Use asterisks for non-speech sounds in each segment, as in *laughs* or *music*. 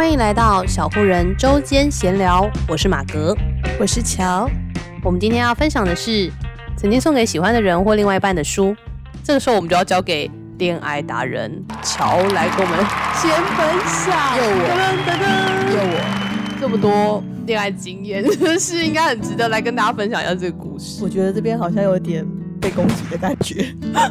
欢迎来到小妇人周间闲聊，我是马格，我是乔。我们今天要分享的是曾经送给喜欢的人或另外一半的书。这个时候，我们就要交给恋爱达人乔来跟我们先分享。又我，噔噔噔，又我，这么多恋爱经验，*laughs* 是应该很值得来跟大家分享一下这个故事。我觉得这边好像有点。被攻击的感觉，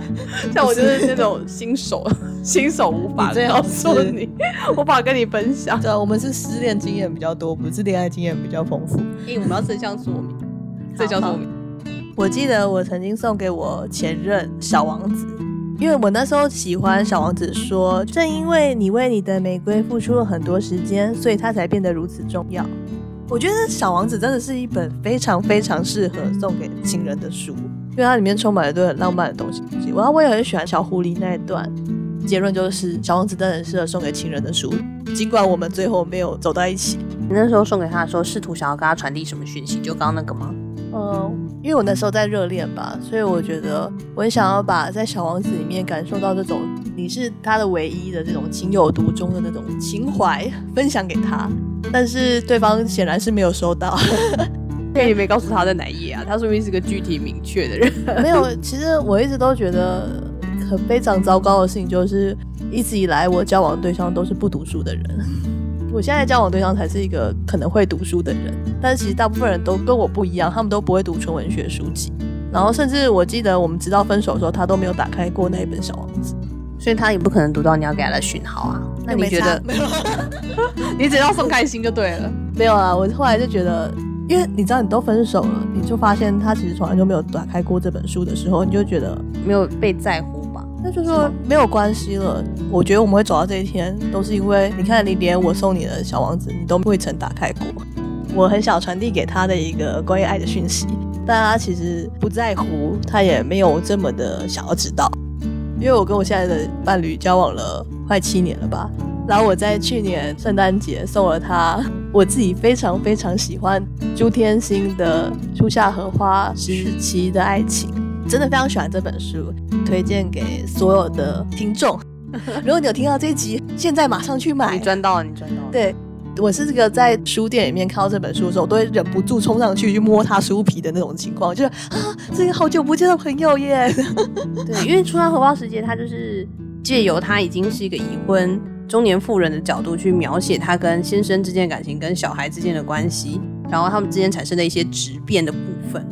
*laughs* 像我就是那种新手，*laughs* 新手无法告诉你，你 *laughs* 无法跟你分享。对，我们是失恋经验比较多，不是恋爱经验比较丰富。因为我们要真相说明，正向说明。我记得我曾经送给我前任小王子，因为我那时候喜欢小王子说，说正因为你为你的玫瑰付出了很多时间，所以他才变得如此重要。我觉得小王子真的是一本非常非常适合送给情人的书。因为它里面充满了对很浪漫的东西，然后我也很喜欢小狐狸那一段。结论就是，小王子真的很适合送给情人的书，尽管我们最后没有走到一起。你那时候送给他的时候，试图想要跟他传递什么讯息？就刚刚那个吗？嗯，因为我那时候在热恋吧，所以我觉得我很想要把在小王子里面感受到这种你是他的唯一的这种情有独钟的那种情怀分享给他，但是对方显然是没有收到。对，你没告诉他在哪一页啊？他说明是个具体明确的人。*laughs* 没有，其实我一直都觉得很非常糟糕的事情，就是一直以来我交往的对象都是不读书的人。我现在交往对象才是一个可能会读书的人，但是其实大部分人都跟我不一样，他们都不会读纯文学书籍。然后甚至我记得我们直到分手的时候，他都没有打开过那一本《小王子》，所以他也不可能读到你要给他的讯号啊。那你觉得？没有，你只要送开心就对了。没有啊，我后来就觉得。因为你知道，你都分手了，你就发现他其实从来就没有打开过这本书的时候，你就觉得没有被在乎吧？那就说没有关系了。我觉得我们会走到这一天，都是因为你看，你连我送你的小王子，你都未曾打开过。我很想传递给他的一个关于爱的讯息，但他其实不在乎，他也没有这么的想要知道。因为我跟我现在的伴侣交往了快七年了吧。然后我在去年圣诞节送了他我自己非常非常喜欢朱天心的《初夏荷花时期的爱情》，真的非常喜欢这本书，推荐给所有的听众。*laughs* 如果你有听到这一集，现在马上去买。你赚到了，你赚到了。对，我是这个在书店里面看到这本书的时候，我都会忍不住冲上去去摸它书皮的那种情况，就是啊，这个好久不见的朋友耶。*laughs* 对，因为《初夏荷花时节》它就是借由他已经是一个已婚。中年妇人的角度去描写她跟先生之间的感情，跟小孩之间的关系，然后他们之间产生的一些质变的部分。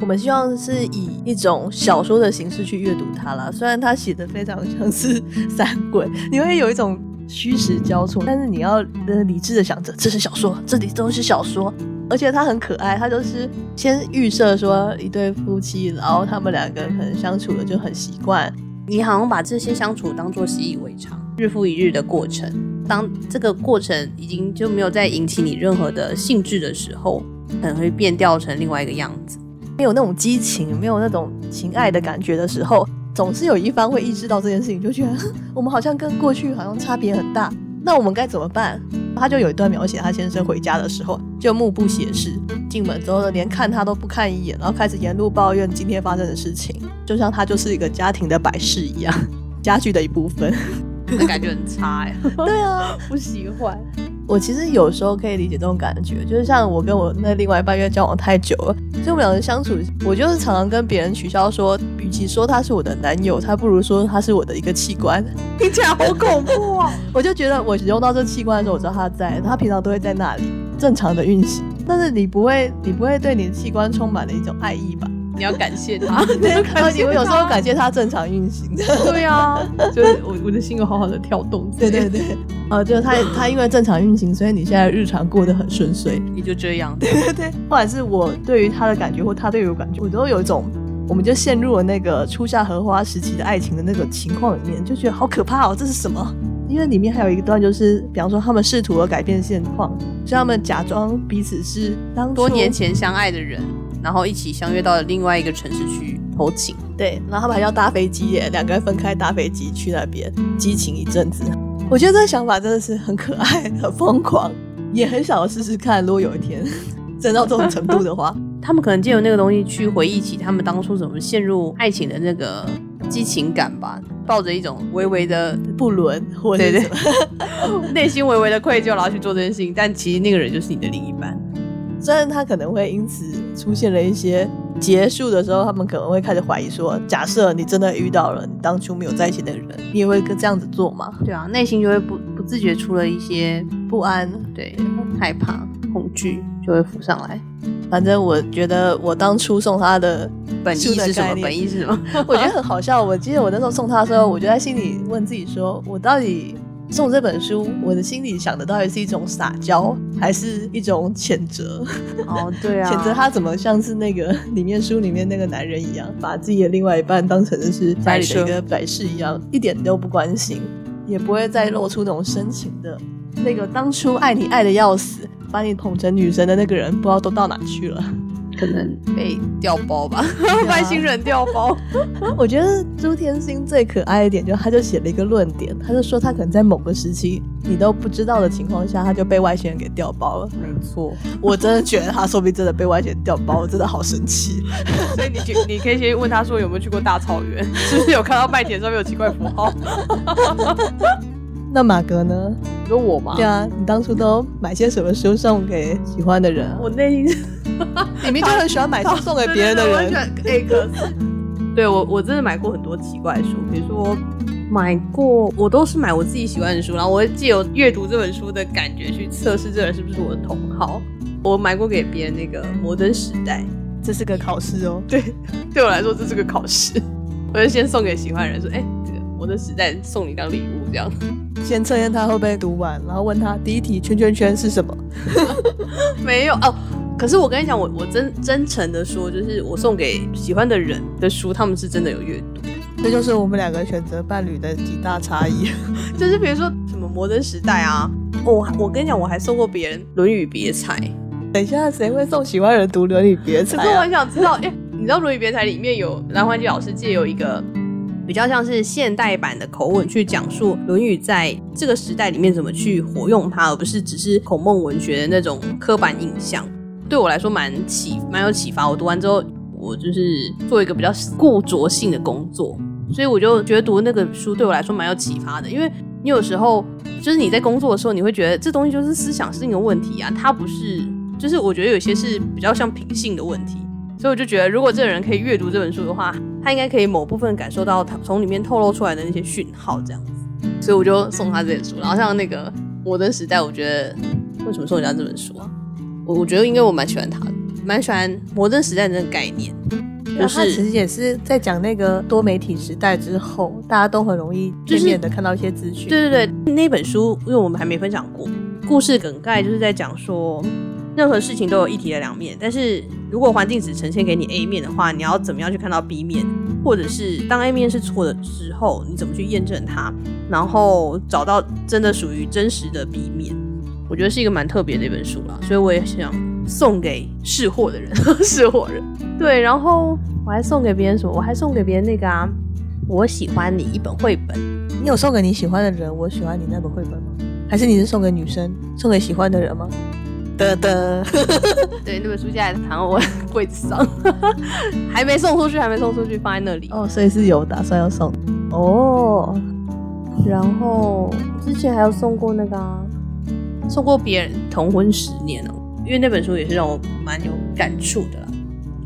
我们希望是以一种小说的形式去阅读它啦。虽然它写的非常像是三鬼，你会有一种虚实交错，但是你要理智的想着这是小说，这里都是小说。而且它很可爱，它就是先预设说一对夫妻，然后他们两个可能相处的就很习惯，你好像把这些相处当做习以为常。日复一日的过程，当这个过程已经就没有再引起你任何的兴致的时候，可能会变调成另外一个样子。没有那种激情，没有那种情爱的感觉的时候，总是有一方会意识到这件事情，就觉得我们好像跟过去好像差别很大。那我们该怎么办？他就有一段描写他先生回家的时候，就目不斜视，进门之后呢连看他都不看一眼，然后开始沿路抱怨今天发生的事情，就像他就是一个家庭的摆饰一样，*laughs* 家具的一部分。那感觉很差呀！*laughs* 对啊，*laughs* 不喜欢。我其实有时候可以理解这种感觉，就是像我跟我那另外一半因为交往太久了，所以我们两个人相处，我就是常常跟别人取笑说，与其说他是我的男友，他不如说他是我的一个器官。听起来好恐怖啊！*laughs* 我就觉得我使用到这器官的时候，我知道他在，他平常都会在那里正常的运行，但是你不会，你不会对你的器官充满了一种爱意吧？你要感谢他，对，而且我有时候感谢他正常运行。对啊，就是我我的心有好好的跳动。对对对，呃，就是他他因为正常运行，所以你现在日常过得很顺遂。也就这样。对对对，不管是我对于他的感觉，或他对于我感觉，我都有一种，我们就陷入了那个初夏荷花时期的爱情的那个情况里面，就觉得好可怕哦，这是什么？因为里面还有一段，就是比方说他们试图了改变现况，所以他们假装彼此是当多年前相爱的人。然后一起相约到了另外一个城市去偷情，对，然后他们还要搭飞机耶，两个人分开搭飞机去那边激情一阵子。我觉得这个想法真的是很可爱、很疯狂，也很想要试试看。如果有一天 *laughs* 真到这种程度的话，他们可能借由那个东西去回忆起他们当初怎么陷入爱情的那个激情感吧。抱着一种微微的不伦，或者什么 *laughs* 内心微微的愧疚，然后去做这件事情。但其实那个人就是你的另一半，虽然他可能会因此出现了一些结束的时候，他们可能会开始怀疑说：假设你真的遇到了你当初没有在一起的人，你也会跟这样子做吗？对啊，内心就会不不自觉出了一些不安，对，害怕、恐惧就会浮上来。反正我觉得我当初送他的本意是什么？本意是什么？*laughs* 我觉得很好笑。我记得我那时候送他的时候，我就在心里问自己说：我到底送这本书，我的心里想的到底是一种撒娇，还是一种谴责？哦，对啊，谴责他怎么像是那个里面书里面那个男人一样，把自己的另外一半当成的是家里的一个摆设一样，一点都不关心，也不会再露出那种深情的那个当初爱你爱的要死。把你捧成女神的那个人，不知道都到哪去了，可能被调包吧，外星人调包。*laughs* 我觉得朱天心最可爱一点，就他就写了一个论点，他就说他可能在某个时期你都不知道的情况下，他就被外星人给调包了。没错，我真的觉得他说不定真的被外星人调包，我真的好神奇。所以你去，你可以先问他说有没有去过大草原，是不是有看到麦田上面有奇怪符号？*laughs* 那马哥呢？你说我吗？对啊，你当初都买些什么书送给喜欢的人啊？我内心里面就很喜欢买书送给别人的人。哎，可是，对我我真的买过很多奇怪的书，比如说买过，我都是买我自己喜欢的书，然后我会借由阅读这本书的感觉去测试这人是不是我的同好。我买过给别人那个《摩登时代》，这是个考试哦。*laughs* 对，对我来说这是个考试。我就先送给喜欢的人说，哎。摩登时代送你当礼物，这样先测验他会不会读完，然后问他第一题圈圈圈是什么？*laughs* 没有哦，可是我跟你讲，我我真真诚的说，就是我送给喜欢的人的书，他们是真的有阅读。这就是我们两个选择伴侣的极大差异。*laughs* 就是比如说什么摩登时代啊，我我跟你讲，我还送过别人《论语别裁》。等一下，谁会送喜欢人读《论语别裁》啊？可是我很想知道，哎，你知道《论语别裁》里面有蓝欢吉老师借有一个。比较像是现代版的口吻去讲述《论语》在这个时代里面怎么去活用它，而不是只是孔孟文学的那种刻板印象。对我来说蛮启蛮有启发。我读完之后，我就是做一个比较固着性的工作，所以我就觉得读那个书对我来说蛮有启发的。因为你有时候就是你在工作的时候，你会觉得这东西就是思想是一个问题啊，它不是，就是我觉得有些是比较像品性的问题。所以我就觉得，如果这个人可以阅读这本书的话，他应该可以某部分感受到他从里面透露出来的那些讯号，这样子。所以我就送他这本书。然后像那个《摩登时代》，我觉得为什么送人家这本书啊？我我觉得应该我蛮喜欢他的，蛮喜欢《摩登时代》的那个概念。就是他其实也是在讲那个多媒体时代之后，大家都很容易片面的看到一些资讯。对对对，那本书因为我们还没分享过，故事梗概就是在讲说。任何事情都有一体的两面，但是如果环境只呈现给你 A 面的话，你要怎么样去看到 B 面？或者是当 A 面是错的时候，你怎么去验证它，然后找到真的属于真实的 B 面？我觉得是一个蛮特别的一本书啦，所以我也想送给识货的人，*laughs* 识货人。对，然后我还送给别人什么？我还送给别人那个啊，我喜欢你一本绘本。你有送给你喜欢的人我喜欢你那本绘本吗？还是你是送给女生，送给喜欢的人吗？的的，*laughs* 对，那本书现在躺在我柜子上，*laughs* 还没送出去，还没送出去，放在那里。哦，所以是有打算要送哦。然后之前还有送过那个、啊，送过别人同婚十年哦，因为那本书也是让我蛮有感触的啦。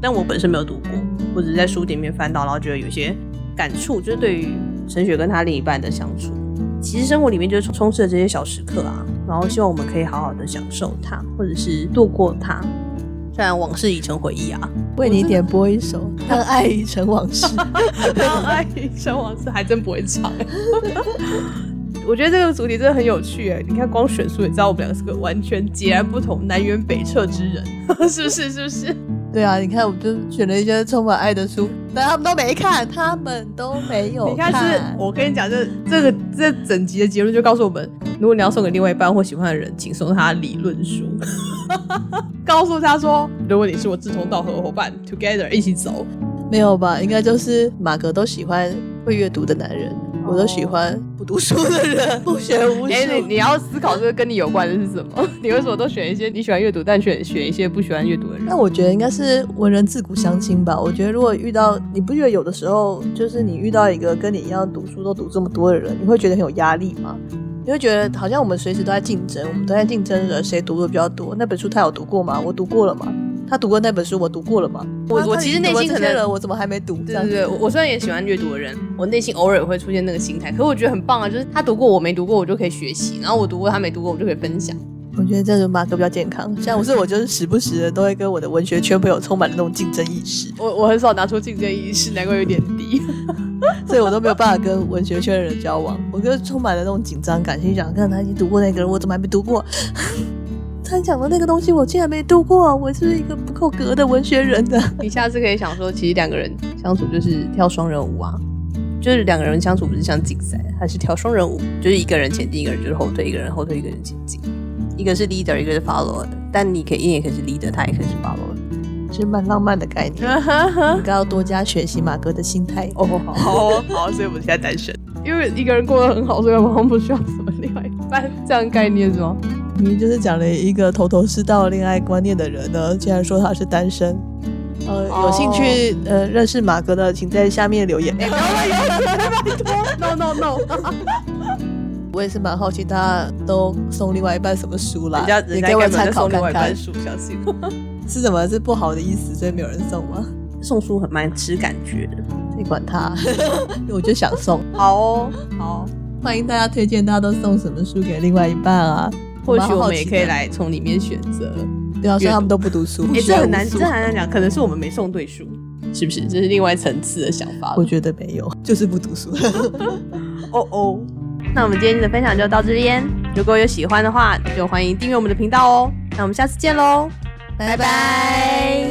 但我本身没有读过，我只是在书店里面翻到，然后觉得有些感触，就是对于陈雪跟她另一半的相处。其实生活里面就是充斥着这些小时刻啊，然后希望我们可以好好的享受它，或者是度过它。虽然往事已成回忆啊，为你点播一首 *laughs*《当爱已成往事》，*laughs* 当爱已成往事还真不会唱。我觉得这个主题真的很有趣哎，你看光选书也知道我们两个是个完全截然不同、南辕北辙之人，*laughs* 是不是？是不是？对啊，你看，我就选了一些充满爱的书，但他们都没看，他们都没有看。你看，是我跟你讲，这这个这整集的结论就告诉我们，如果你要送给另外一半或喜欢的人，请送他理论书，*laughs* 告诉他说，如果你是我志同道合的伙伴，together 一起走，没有吧？应该就是马格都喜欢会阅读的男人。我都喜欢不读书的人，*laughs* 不学无术。哎、欸，你你要思考这个跟你有关的是什么？*laughs* 你为什么都选一些你喜欢阅读，但选选一些不喜欢阅读的人？那我觉得应该是文人自古相亲吧。我觉得如果遇到，你不觉得有的时候，就是你遇到一个跟你一样读书都读这么多的人，你会觉得很有压力吗？你会觉得好像我们随时都在竞争，我们都在竞争着谁读的比较多。那本书他有读过吗？我读过了吗？他读过那本书，我读过了吗？我我其实内心可能我怎么还没读？对对对，我虽然也喜欢阅读的人，我内心偶尔会出现那个心态。可是我觉得很棒啊，就是他读过我没读过，我就可以学习；然后我读过他没读过，我就可以分享。我觉得这种马哥比较健康，像我是我就是时不时的都会跟我的文学圈朋友充满了那种竞争意识。我我很少拿出竞争意识，难怪有点低，*laughs* 所以我都没有办法跟文学圈的人交往。我就充满了那种紧张感，心想看他已经读过那个人，我怎么还没读过？他讲的那个东西我竟然没读过，我是一个不够格的文学人的。*laughs* 你下次可以想说，其实两个人相处就是跳双人舞啊，就是两个人相处不是像竞赛，还是跳双人舞，就是一个人前进，一个人就是后退，一个人后退，一个人前进。一个是 leader，一个是 follower，但你可以，你也可以是 leader，他也可以是 follower，是蛮浪漫的概念。*laughs* 应该要多加学习马哥的心态。*laughs* 哦，好好好，所以我们现在单身，因为一个人过得很好，所以我们不需要什么另外一半，这样概念是吗？你就是讲了一个头头是道恋爱观念的人呢，竟然说他是单身。呃，有兴趣呃认识马哥的，请在下面留言。*laughs* 拜托，no no no。*laughs* 我也是蛮好奇，大家都送另外一半什么书啦？你给我参考看看。书，相信 *laughs* 是什么？是不好的意思，所以没有人送吗？送书很蛮吃感觉的，你管他，我就想送。好哦，好，欢迎大家推荐，大家都送什么书给另外一半啊？或许我们也可以来从里面选择。对啊，说他们都不读书，也是很难，这很难讲。可能是我们没送对书，*laughs* 是不是？这是另外层次的想法。我觉得没有，就是不读书。*laughs* 哦哦。那我们今天的分享就到这边，如果有喜欢的话，就欢迎订阅我们的频道哦。那我们下次见喽，拜拜。